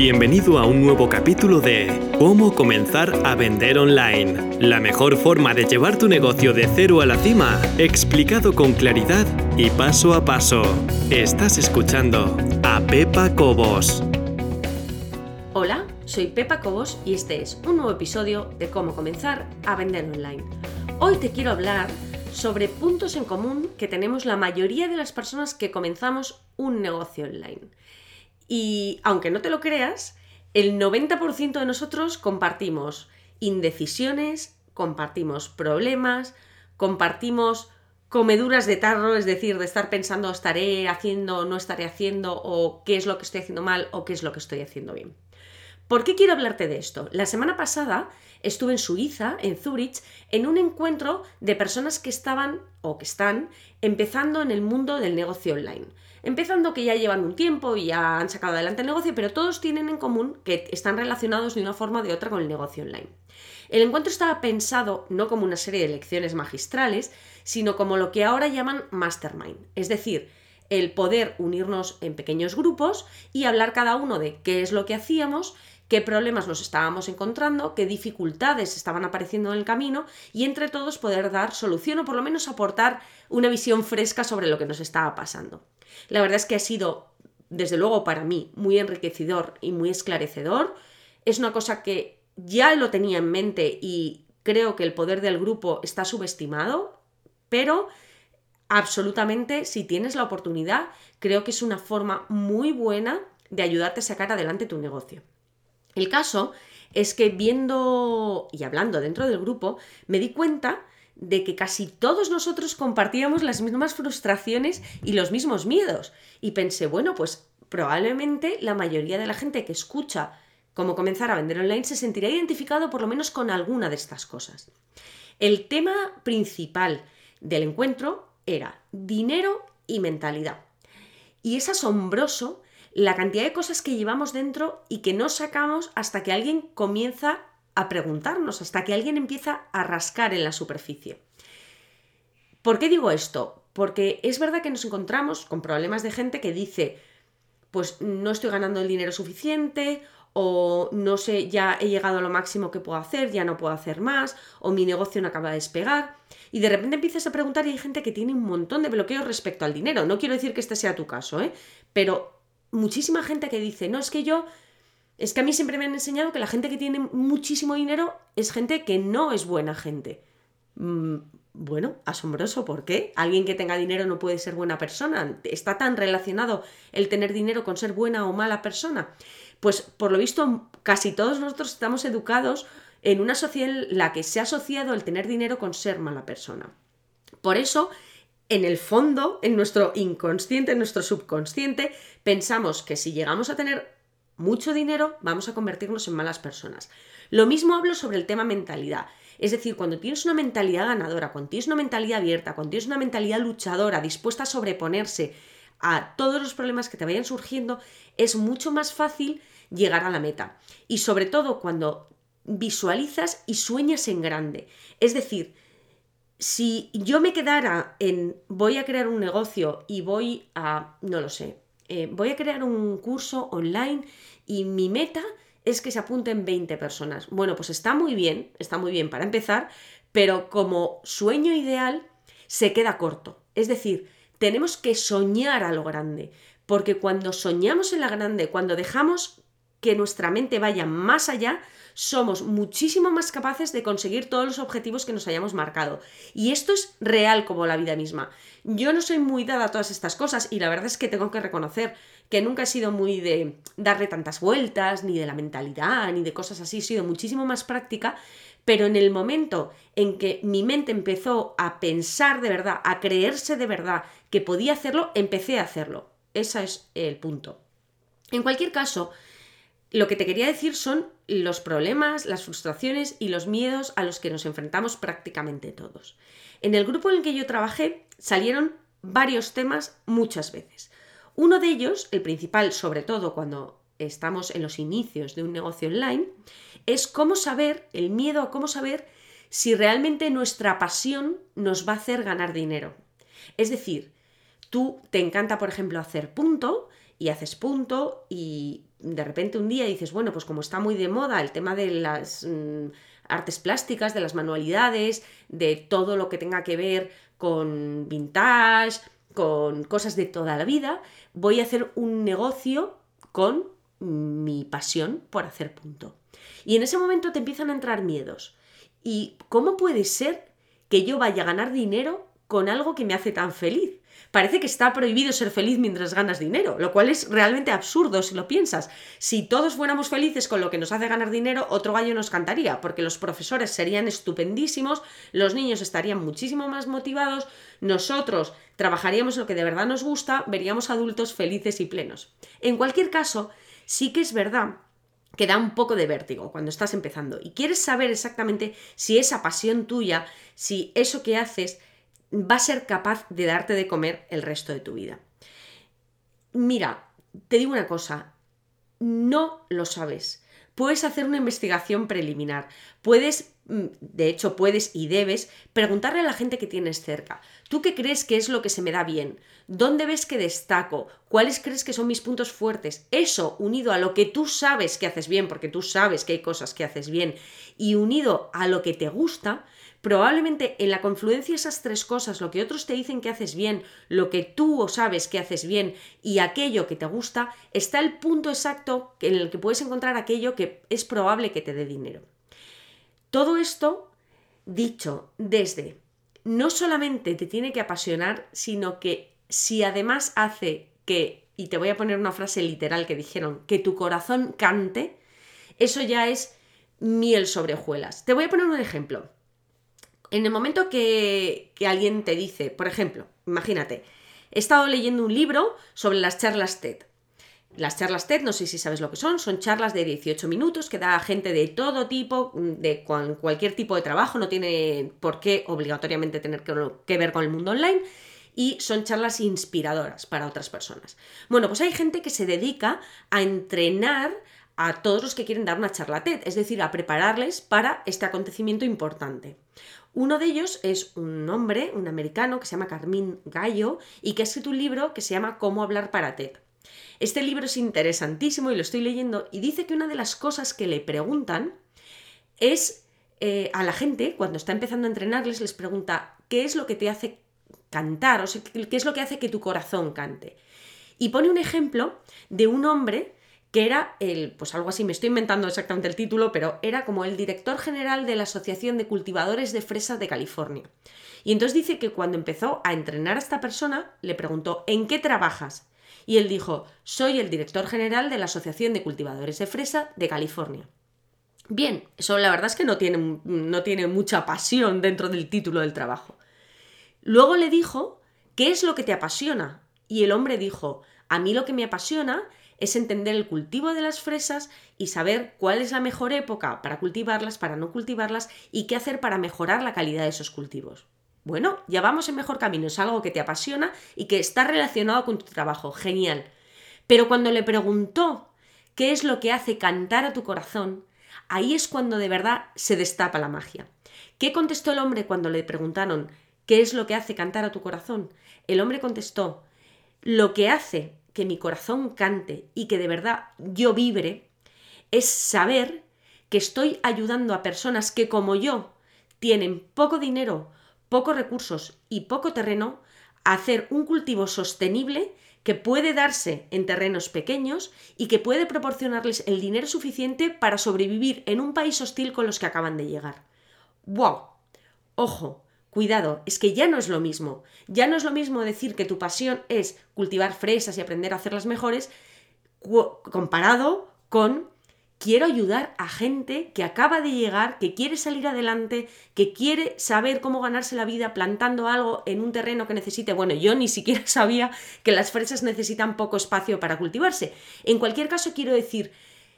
Bienvenido a un nuevo capítulo de Cómo comenzar a vender online. La mejor forma de llevar tu negocio de cero a la cima, explicado con claridad y paso a paso. Estás escuchando a Pepa Cobos. Hola, soy Pepa Cobos y este es un nuevo episodio de Cómo comenzar a vender online. Hoy te quiero hablar sobre puntos en común que tenemos la mayoría de las personas que comenzamos un negocio online. Y aunque no te lo creas, el 90% de nosotros compartimos indecisiones, compartimos problemas, compartimos comeduras de tarro, es decir, de estar pensando estaré haciendo no estaré haciendo, o qué es lo que estoy haciendo mal o qué es lo que estoy haciendo bien. ¿Por qué quiero hablarte de esto? La semana pasada estuve en Suiza, en Zurich, en un encuentro de personas que estaban o que están empezando en el mundo del negocio online. Empezando que ya llevan un tiempo y ya han sacado adelante el negocio, pero todos tienen en común que están relacionados de una forma o de otra con el negocio online. El encuentro estaba pensado no como una serie de lecciones magistrales, sino como lo que ahora llaman mastermind, es decir, el poder unirnos en pequeños grupos y hablar cada uno de qué es lo que hacíamos, qué problemas nos estábamos encontrando, qué dificultades estaban apareciendo en el camino y entre todos poder dar solución o por lo menos aportar una visión fresca sobre lo que nos estaba pasando. La verdad es que ha sido, desde luego para mí, muy enriquecedor y muy esclarecedor. Es una cosa que ya lo tenía en mente y creo que el poder del grupo está subestimado, pero absolutamente, si tienes la oportunidad, creo que es una forma muy buena de ayudarte a sacar adelante tu negocio. El caso es que viendo y hablando dentro del grupo, me di cuenta de que casi todos nosotros compartíamos las mismas frustraciones y los mismos miedos. Y pensé, bueno, pues probablemente la mayoría de la gente que escucha cómo comenzar a vender online se sentirá identificado por lo menos con alguna de estas cosas. El tema principal del encuentro era dinero y mentalidad. Y es asombroso la cantidad de cosas que llevamos dentro y que no sacamos hasta que alguien comienza a preguntarnos, hasta que alguien empieza a rascar en la superficie. ¿Por qué digo esto? Porque es verdad que nos encontramos con problemas de gente que dice, pues no estoy ganando el dinero suficiente, o no sé, ya he llegado a lo máximo que puedo hacer, ya no puedo hacer más, o mi negocio no acaba de despegar. Y de repente empiezas a preguntar y hay gente que tiene un montón de bloqueos respecto al dinero. No quiero decir que este sea tu caso, ¿eh? Pero muchísima gente que dice, no, es que yo es que a mí siempre me han enseñado que la gente que tiene muchísimo dinero es gente que no es buena gente. Mm, bueno, asombroso, ¿por qué? Alguien que tenga dinero no puede ser buena persona. ¿Está tan relacionado el tener dinero con ser buena o mala persona? Pues por lo visto, casi todos nosotros estamos educados en una sociedad en la que se ha asociado el tener dinero con ser mala persona. Por eso, en el fondo, en nuestro inconsciente, en nuestro subconsciente, pensamos que si llegamos a tener mucho dinero, vamos a convertirnos en malas personas. Lo mismo hablo sobre el tema mentalidad. Es decir, cuando tienes una mentalidad ganadora, cuando tienes una mentalidad abierta, cuando tienes una mentalidad luchadora, dispuesta a sobreponerse a todos los problemas que te vayan surgiendo, es mucho más fácil llegar a la meta. Y sobre todo cuando visualizas y sueñas en grande. Es decir, si yo me quedara en voy a crear un negocio y voy a, no lo sé, eh, voy a crear un curso online y mi meta es que se apunten 20 personas. Bueno, pues está muy bien, está muy bien para empezar, pero como sueño ideal se queda corto. Es decir, tenemos que soñar a lo grande, porque cuando soñamos en la grande, cuando dejamos que nuestra mente vaya más allá, somos muchísimo más capaces de conseguir todos los objetivos que nos hayamos marcado. Y esto es real como la vida misma. Yo no soy muy dada a todas estas cosas y la verdad es que tengo que reconocer que nunca he sido muy de darle tantas vueltas, ni de la mentalidad, ni de cosas así, he sido muchísimo más práctica, pero en el momento en que mi mente empezó a pensar de verdad, a creerse de verdad que podía hacerlo, empecé a hacerlo. Ese es el punto. En cualquier caso, lo que te quería decir son los problemas, las frustraciones y los miedos a los que nos enfrentamos prácticamente todos. En el grupo en el que yo trabajé salieron varios temas muchas veces. Uno de ellos, el principal, sobre todo cuando estamos en los inicios de un negocio online, es cómo saber, el miedo a cómo saber si realmente nuestra pasión nos va a hacer ganar dinero. Es decir, tú te encanta, por ejemplo, hacer punto y haces punto y de repente un día dices, bueno, pues como está muy de moda el tema de las mm, artes plásticas, de las manualidades, de todo lo que tenga que ver con vintage, con cosas de toda la vida, voy a hacer un negocio con mi pasión por hacer punto. Y en ese momento te empiezan a entrar miedos. ¿Y cómo puede ser que yo vaya a ganar dinero con algo que me hace tan feliz? Parece que está prohibido ser feliz mientras ganas dinero, lo cual es realmente absurdo si lo piensas. Si todos fuéramos felices con lo que nos hace ganar dinero, otro gallo nos cantaría, porque los profesores serían estupendísimos, los niños estarían muchísimo más motivados, nosotros trabajaríamos lo que de verdad nos gusta, veríamos adultos felices y plenos. En cualquier caso, sí que es verdad que da un poco de vértigo cuando estás empezando y quieres saber exactamente si esa pasión tuya, si eso que haces va a ser capaz de darte de comer el resto de tu vida. Mira, te digo una cosa, no lo sabes. Puedes hacer una investigación preliminar, puedes, mm, de hecho puedes y debes, preguntarle a la gente que tienes cerca, ¿tú qué crees que es lo que se me da bien? ¿Dónde ves que destaco? ¿Cuáles crees que son mis puntos fuertes? Eso, unido a lo que tú sabes que haces bien, porque tú sabes que hay cosas que haces bien, y unido a lo que te gusta, probablemente en la confluencia esas tres cosas, lo que otros te dicen que haces bien, lo que tú sabes que haces bien y aquello que te gusta, está el punto exacto en el que puedes encontrar aquello que es probable que te dé dinero. Todo esto dicho desde no solamente te tiene que apasionar, sino que si además hace que, y te voy a poner una frase literal que dijeron, que tu corazón cante, eso ya es miel sobre hojuelas. Te voy a poner un ejemplo. En el momento que, alguien te dice, por ejemplo, imagínate, he estado leyendo un libro sobre las charlas TED. Las charlas TED, no sé si sabes lo que son, son charlas de 18 minutos que da gente de todo tipo, de cualquier tipo de trabajo, no tiene por qué obligatoriamente tener que, ver con el mundo online y son charlas inspiradoras para otras personas. Bueno, pues hay gente que se dedica a entrenar a todos los que quieren dar una charla TED, es decir, a prepararles para este acontecimiento importante. Uno de ellos es un hombre, un americano, que se llama Carmín Gallo y que ha escrito un libro que se llama Cómo hablar para TED. Este libro es interesantísimo y lo estoy leyendo y dice que una de las cosas que le preguntan es eh, a la gente, cuando está empezando a entrenarles, les pregunta qué es lo que te hace cantar, o qué es lo que hace que tu corazón cante. Y pone un ejemplo de un hombre que era el, pues algo así, me estoy inventando exactamente el título, pero era como el director general de la Asociación de Cultivadores de Fresas de California. Y entonces dice que cuando empezó a entrenar a esta persona, le preguntó, ¿en qué trabajas? Y él dijo, soy el director general de la Asociación de Cultivadores de Fresa de California. Bien, eso la verdad es que no tiene, no tiene mucha pasión dentro del título del trabajo. Luego le dijo, ¿qué es lo que te apasiona? Y el hombre dijo, a mí lo que me apasiona es entender el cultivo de las fresas y saber cuál es la mejor época para cultivarlas, para no cultivarlas y qué hacer para mejorar la calidad de esos cultivos. Bueno, ya vamos en mejor camino, es algo que te apasiona y que está relacionado con tu trabajo, genial. Pero cuando le preguntó qué es lo que hace cantar a tu corazón, ahí es cuando de verdad se destapa la magia. ¿Qué contestó el hombre cuando le preguntaron qué es lo que hace cantar a tu corazón? El hombre contestó, lo que hace que mi corazón cante y que de verdad yo vibre, es saber que estoy ayudando a personas que como yo tienen poco dinero, pocos recursos y poco terreno a hacer un cultivo sostenible que puede darse en terrenos pequeños y que puede proporcionarles el dinero suficiente para sobrevivir en un país hostil con los que acaban de llegar. ¡Wow! Ojo, Cuidado, es que ya no es lo mismo. Ya no es lo mismo decir que tu pasión es cultivar fresas y aprender a hacerlas mejores comparado con quiero ayudar a gente que acaba de llegar, que quiere salir adelante, que quiere saber cómo ganarse la vida plantando algo en un terreno que necesite. Bueno, yo ni siquiera sabía que las fresas necesitan poco espacio para cultivarse. En cualquier caso, quiero decir,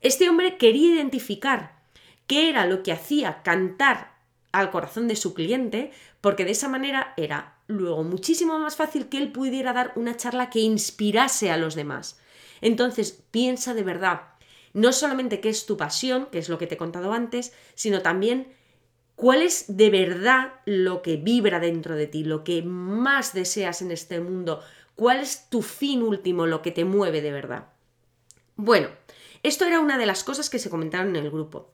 este hombre quería identificar qué era lo que hacía cantar al corazón de su cliente porque de esa manera era luego muchísimo más fácil que él pudiera dar una charla que inspirase a los demás. Entonces, piensa de verdad, no solamente qué es tu pasión, que es lo que te he contado antes, sino también cuál es de verdad lo que vibra dentro de ti, lo que más deseas en este mundo, cuál es tu fin último, lo que te mueve de verdad. Bueno, Esto era una de las cosas que se comentaron en el grupo.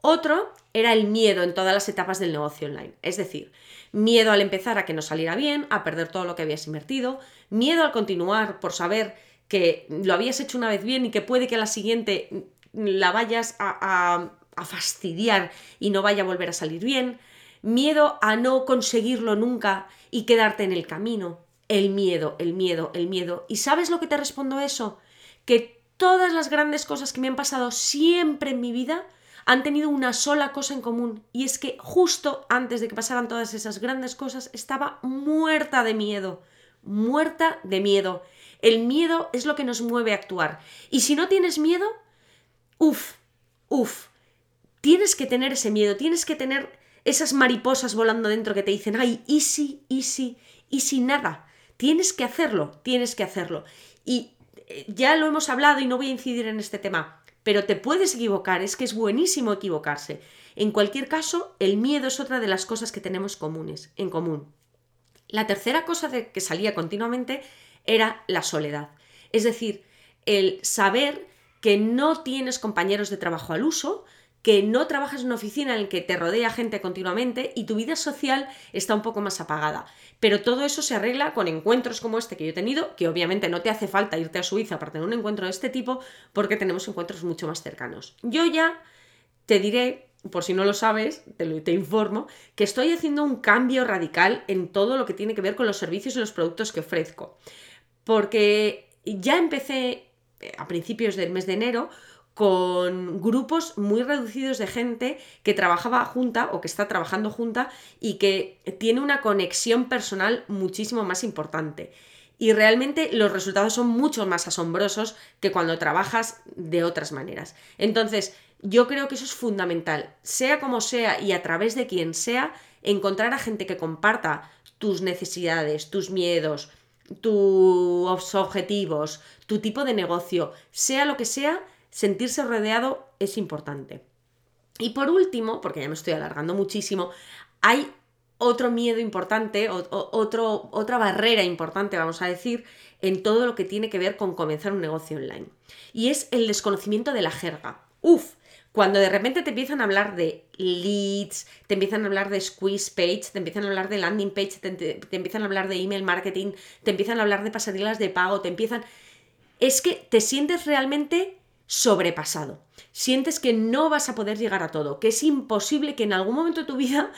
Otro era el miedo en todas las etapas del negocio online. Es decir, miedo al empezar a que no saliera bien, a perder todo lo que habías invertido, miedo al continuar por saber que lo habías hecho una vez bien y que puede que a la siguiente la vayas a, a fastidiar y no vaya a volver a salir bien, miedo a no conseguirlo nunca y quedarte en el camino. El miedo, el miedo, el miedo. ¿Y sabes lo que te respondo a eso? Que todas las grandes cosas que me han pasado siempre en mi vida han tenido una sola cosa en común y es que justo antes de que pasaran todas esas grandes cosas estaba muerta de miedo, muerta de miedo. El miedo es lo que nos mueve a actuar. Y si no tienes miedo, uff, uff, tienes que tener ese miedo, tienes que tener esas mariposas volando dentro que te dicen, ay, easy, easy, easy nada. Tienes que hacerlo, tienes que hacerlo. Y eh, ya lo hemos hablado y no voy a incidir en este tema pero te puedes equivocar, es que es buenísimo equivocarse. En cualquier caso, el miedo es otra de las cosas que tenemos comunes, en común. La tercera cosa de que salía continuamente era la soledad. Es decir, el saber que no tienes compañeros de trabajo al uso, que no trabajas en una oficina en la que te rodea gente continuamente y tu vida social está un poco más apagada. Pero todo eso se arregla con encuentros como este que yo he tenido, que obviamente no te hace falta irte a Suiza para tener un encuentro de este tipo, porque tenemos encuentros mucho más cercanos. Yo ya te diré, por si no lo sabes, te, lo, te informo, que estoy haciendo un cambio radical en todo lo que tiene que ver con los servicios y los productos que ofrezco. Porque ya empecé eh, a principios del mes de enero con grupos muy reducidos de gente que trabajaba junta o que está trabajando junta y que tiene una conexión personal muchísimo más importante. Y realmente los resultados son mucho más asombrosos que cuando trabajas de otras maneras. Entonces, yo creo que eso es fundamental, sea como sea y a través de quien sea, encontrar a gente que comparta tus necesidades, tus miedos, tus objetivos, tu tipo de negocio, sea lo que sea, sentirse rodeado es importante. Y por último, porque ya me estoy alargando muchísimo, hay otro miedo importante, otro, otra barrera importante, vamos a decir, en todo lo que tiene que ver con comenzar un negocio online. Y es el desconocimiento de la jerga. Uf, cuando de repente te empiezan a hablar de leads, te empiezan a hablar de squeeze page, te empiezan a hablar de landing page, te, te empiezan a hablar de email marketing, te empiezan a hablar de pasarelas de pago, te empiezan... Es que te sientes realmente sobrepasado. Sientes que no vas a poder llegar a todo, que es imposible que en algún momento de tu vida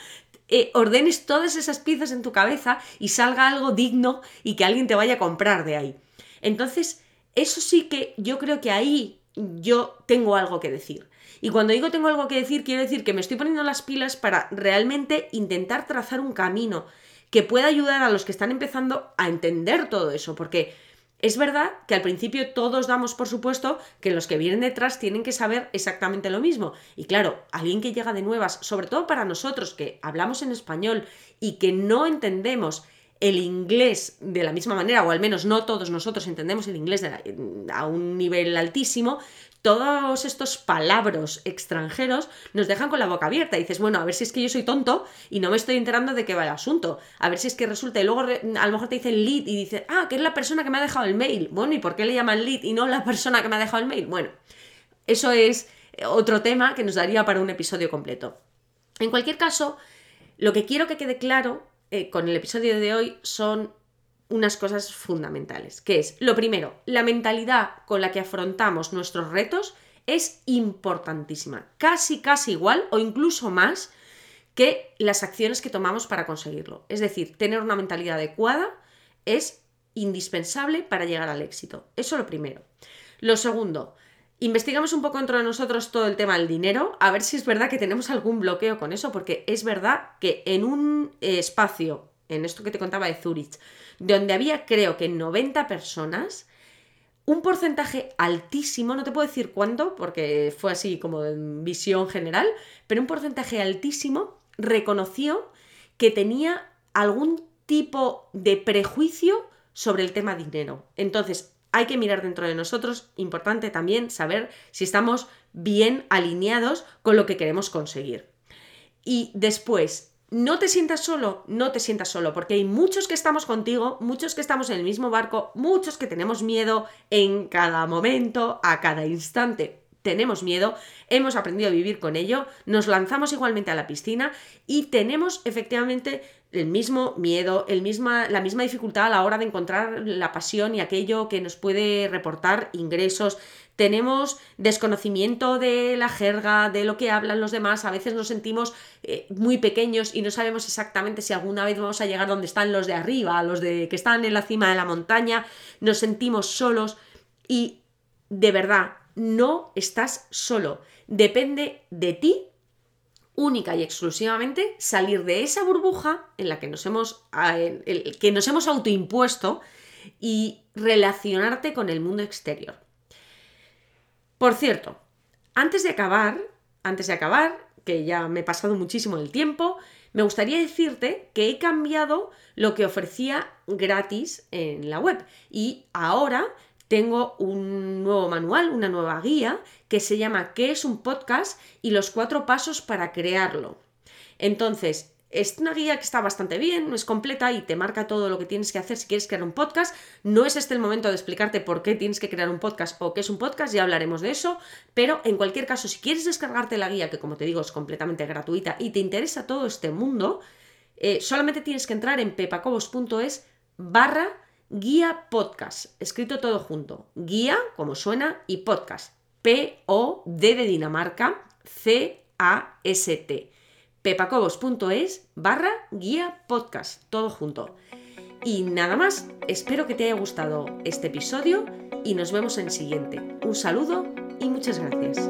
eh, ordenes todas esas piezas en tu cabeza y salga algo digno y que alguien te vaya a comprar de ahí. Entonces, eso sí que yo creo que ahí yo tengo algo que decir. Y cuando digo tengo algo que decir, quiero decir que me estoy poniendo las pilas para realmente intentar trazar un camino que pueda ayudar a los que están empezando a entender todo eso, porque es verdad que al principio todos damos por supuesto que los que vienen detrás tienen que saber exactamente lo mismo. Y claro, alguien que llega de nuevas, sobre todo para nosotros que hablamos en español y que no entendemos el inglés de la misma manera, o al menos no todos nosotros entendemos el inglés a un nivel altísimo, todos estos palabras extranjeros nos dejan con la boca abierta. Dices, bueno, a ver si es que yo soy tonto y no me estoy enterando de qué va el asunto. A ver si es que resulta. Y luego a lo mejor te dicen lead y dices, ah, que es la persona que me ha dejado el mail. Bueno, ¿y por qué le llaman lead y no la persona que me ha dejado el mail? Bueno, eso es otro tema que nos daría para un episodio completo. En cualquier caso, lo que quiero que quede claro eh, con el episodio de hoy son unas cosas fundamentales, que es, lo primero, la mentalidad con la que afrontamos nuestros retos es importantísima, casi, casi igual o incluso más que las acciones que tomamos para conseguirlo. Es decir, tener una mentalidad adecuada es indispensable para llegar al éxito. Eso lo primero. Lo segundo, investigamos un poco dentro de nosotros todo el tema del dinero, a ver si es verdad que tenemos algún bloqueo con eso, porque es verdad que en un espacio, en esto que te contaba de Zurich, donde había creo que 90 personas, un porcentaje altísimo, no te puedo decir cuánto, porque fue así como en visión general, pero un porcentaje altísimo reconoció que tenía algún tipo de prejuicio sobre el tema dinero. Entonces, hay que mirar dentro de nosotros, importante también saber si estamos bien alineados con lo que queremos conseguir. Y después, no te sientas solo, no te sientas solo, porque hay muchos que estamos contigo, muchos que estamos en el mismo barco, muchos que tenemos miedo en cada momento, a cada instante. tenemos miedo, hemos aprendido a vivir con ello, nos lanzamos igualmente a la piscina y tenemos efectivamente el mismo miedo, el misma, la misma dificultad a la hora de encontrar la pasión y aquello que nos puede reportar ingresos. Tenemos desconocimiento de la jerga, de lo que hablan los demás, a veces nos sentimos eh, muy pequeños y no sabemos exactamente si alguna vez vamos a llegar donde están los de arriba, los de que están en la cima de la montaña, nos sentimos solos y de verdad, no estás solo. Depende de ti única y exclusivamente salir de esa burbuja en la que nos hemos, que nos hemos autoimpuesto y relacionarte con el mundo exterior. Por cierto, antes de acabar, antes de acabar, que ya me he pasado muchísimo el tiempo, me gustaría decirte que he cambiado lo que ofrecía gratis en la web y ahora tengo un nuevo manual, una nueva guía que se llama ¿Qué es un podcast? y los cuatro pasos para crearlo. Entonces, es una guía que está bastante bien, es completa y te marca todo lo que tienes que hacer si quieres crear un podcast. No es este el momento de explicarte por qué tienes que crear un podcast o qué es un podcast, ya hablaremos de eso, pero en cualquier caso, si quieres descargarte la guía, que como te digo es completamente gratuita y te interesa todo este mundo, eh, solamente tienes que entrar en pepacobos.es barra guía podcast, escrito todo junto. Guía, como suena, y podcast. P-O-D de Dinamarca, C-A-S-T. pepacobos.es barra guía podcast, todo junto. Y nada más, espero que te haya gustado este episodio y nos vemos en el siguiente. Un saludo y muchas gracias.